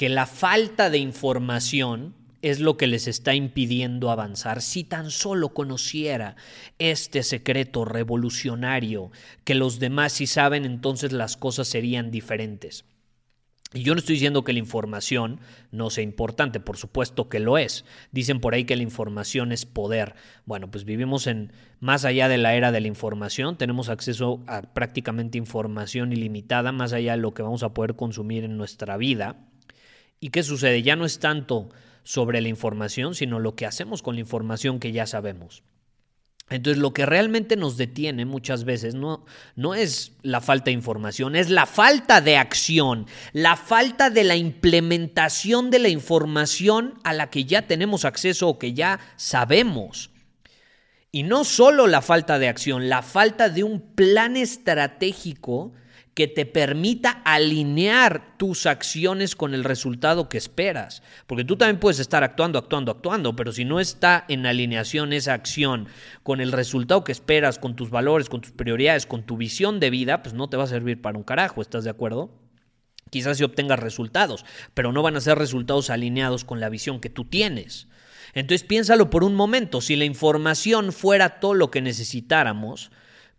que la falta de información es lo que les está impidiendo avanzar. Si tan solo conociera este secreto revolucionario que los demás sí saben, entonces las cosas serían diferentes. Y yo no estoy diciendo que la información no sea importante, por supuesto que lo es. Dicen por ahí que la información es poder. Bueno, pues vivimos en más allá de la era de la información, tenemos acceso a prácticamente información ilimitada, más allá de lo que vamos a poder consumir en nuestra vida. ¿Y qué sucede? Ya no es tanto sobre la información, sino lo que hacemos con la información que ya sabemos. Entonces lo que realmente nos detiene muchas veces no, no, es la falta de información, es la falta de acción, la falta de la implementación de la información a la que ya tenemos acceso o que ya sabemos. Y no solo la falta de acción, la falta de un plan estratégico que te permita alinear tus acciones con el resultado que esperas. Porque tú también puedes estar actuando, actuando, actuando, pero si no está en alineación esa acción con el resultado que esperas, con tus valores, con tus prioridades, con tu visión de vida, pues no te va a servir para un carajo, ¿estás de acuerdo? Quizás si obtengas resultados, pero no van a ser resultados alineados con la visión que tú tienes. Entonces piénsalo por un momento, si la información fuera todo lo que necesitáramos,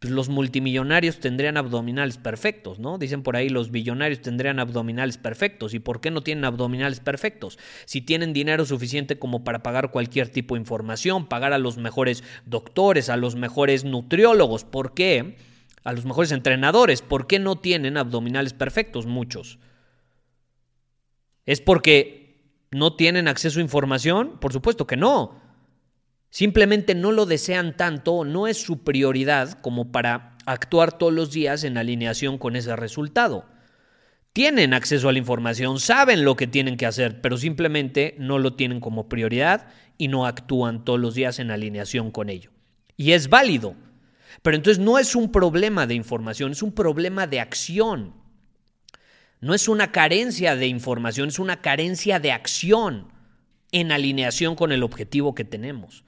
pues los multimillonarios tendrían abdominales perfectos, ¿no? Dicen por ahí los billonarios tendrían abdominales perfectos. ¿Y por qué no tienen abdominales perfectos? Si tienen dinero suficiente como para pagar cualquier tipo de información, pagar a los mejores doctores, a los mejores nutriólogos, ¿por qué? A los mejores entrenadores, ¿por qué no tienen abdominales perfectos muchos? ¿Es porque no tienen acceso a información? Por supuesto que no. Simplemente no lo desean tanto, no es su prioridad como para actuar todos los días en alineación con ese resultado. Tienen acceso a la información, saben lo que tienen que hacer, pero simplemente no lo tienen como prioridad y no actúan todos los días en alineación con ello. Y es válido. Pero entonces no es un problema de información, es un problema de acción. No es una carencia de información, es una carencia de acción en alineación con el objetivo que tenemos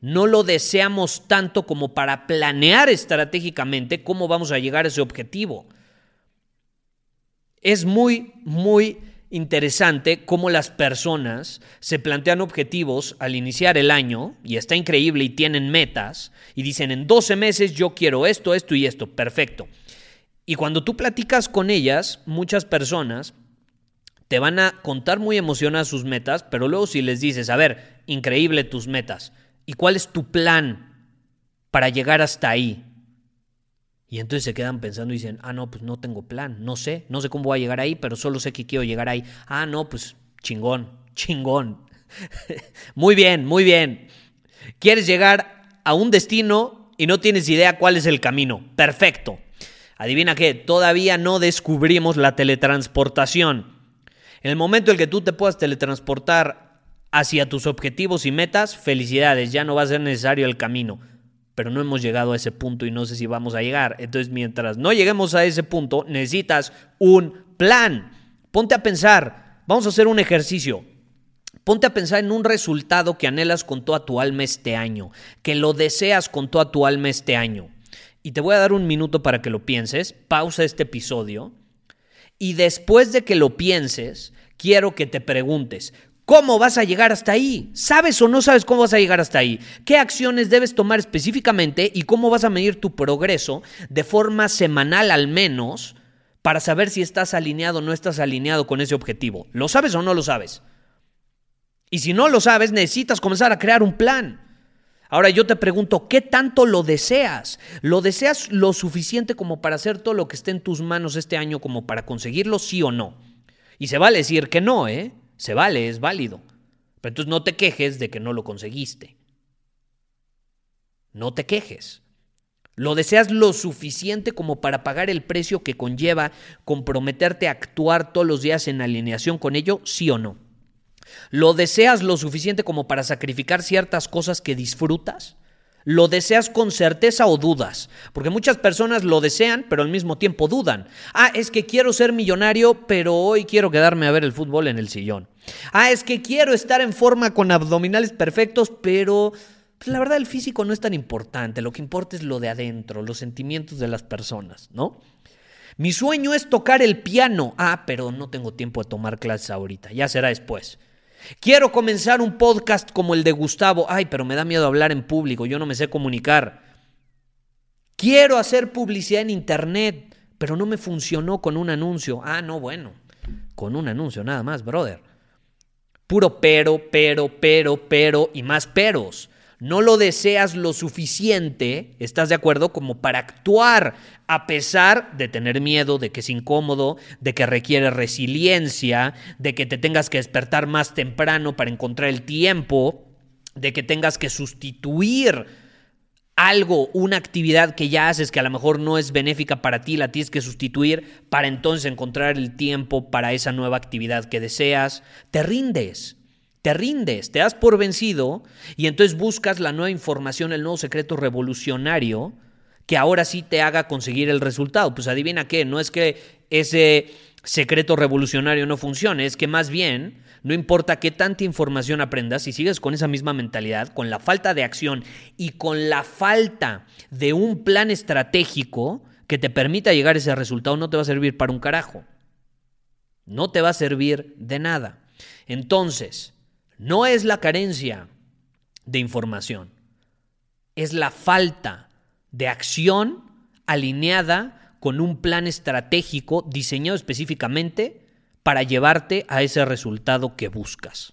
no lo deseamos tanto como para planear estratégicamente cómo vamos a llegar a ese objetivo. Es muy, muy interesante cómo las personas se plantean objetivos al iniciar el año, y está increíble, y tienen metas, y dicen, en 12 meses yo quiero esto, esto y esto, perfecto. Y cuando tú platicas con ellas, muchas personas te van a contar muy emocionadas sus metas, pero luego si les dices, a ver, increíble tus metas, ¿Y cuál es tu plan para llegar hasta ahí? Y entonces se quedan pensando y dicen, ah, no, pues no tengo plan, no sé, no sé cómo voy a llegar ahí, pero solo sé que quiero llegar ahí. Ah, no, pues chingón, chingón. muy bien, muy bien. Quieres llegar a un destino y no tienes idea cuál es el camino. Perfecto. Adivina qué, todavía no descubrimos la teletransportación. En el momento en que tú te puedas teletransportar hacia tus objetivos y metas, felicidades, ya no va a ser necesario el camino. Pero no hemos llegado a ese punto y no sé si vamos a llegar. Entonces, mientras no lleguemos a ese punto, necesitas un plan. Ponte a pensar, vamos a hacer un ejercicio. Ponte a pensar en un resultado que anhelas con toda tu alma este año, que lo deseas con toda tu alma este año. Y te voy a dar un minuto para que lo pienses, pausa este episodio y después de que lo pienses, quiero que te preguntes, ¿Cómo vas a llegar hasta ahí? ¿Sabes o no sabes cómo vas a llegar hasta ahí? ¿Qué acciones debes tomar específicamente y cómo vas a medir tu progreso de forma semanal al menos para saber si estás alineado o no estás alineado con ese objetivo. ¿Lo sabes o no lo sabes? Y si no lo sabes, necesitas comenzar a crear un plan. Ahora yo te pregunto, ¿qué tanto lo deseas? ¿Lo deseas lo suficiente como para hacer todo lo que esté en tus manos este año como para conseguirlo, sí o no? Y se vale decir que no, ¿eh? Se vale, es válido. Pero entonces no te quejes de que no lo conseguiste. No te quejes. ¿Lo deseas lo suficiente como para pagar el precio que conlleva comprometerte a actuar todos los días en alineación con ello, sí o no? ¿Lo deseas lo suficiente como para sacrificar ciertas cosas que disfrutas? ¿Lo deseas con certeza o dudas? Porque muchas personas lo desean, pero al mismo tiempo dudan. Ah, es que quiero ser millonario, pero hoy quiero quedarme a ver el fútbol en el sillón. Ah, es que quiero estar en forma con abdominales perfectos, pero pues, la verdad el físico no es tan importante. Lo que importa es lo de adentro, los sentimientos de las personas, ¿no? Mi sueño es tocar el piano. Ah, pero no tengo tiempo de tomar clases ahorita, ya será después. Quiero comenzar un podcast como el de Gustavo. Ay, pero me da miedo hablar en público, yo no me sé comunicar. Quiero hacer publicidad en Internet, pero no me funcionó con un anuncio. Ah, no, bueno, con un anuncio nada más, brother. Puro pero, pero, pero, pero y más peros no lo deseas lo suficiente, ¿estás de acuerdo? Como para actuar a pesar de tener miedo, de que es incómodo, de que requiere resiliencia, de que te tengas que despertar más temprano para encontrar el tiempo, de que tengas que sustituir algo, una actividad que ya haces que a lo mejor no es benéfica para ti, la tienes que sustituir para entonces encontrar el tiempo para esa nueva actividad que deseas, te rindes te rindes, te das por vencido y entonces buscas la nueva información, el nuevo secreto revolucionario que ahora sí te haga conseguir el resultado. Pues adivina qué, no es que ese secreto revolucionario no funcione, es que más bien no importa qué tanta información aprendas, si sigues con esa misma mentalidad, con la falta de acción y con la falta de un plan estratégico que te permita llegar a ese resultado, no te va a servir para un carajo. No te va a servir de nada. Entonces, no es la carencia de información, es la falta de acción alineada con un plan estratégico diseñado específicamente para llevarte a ese resultado que buscas.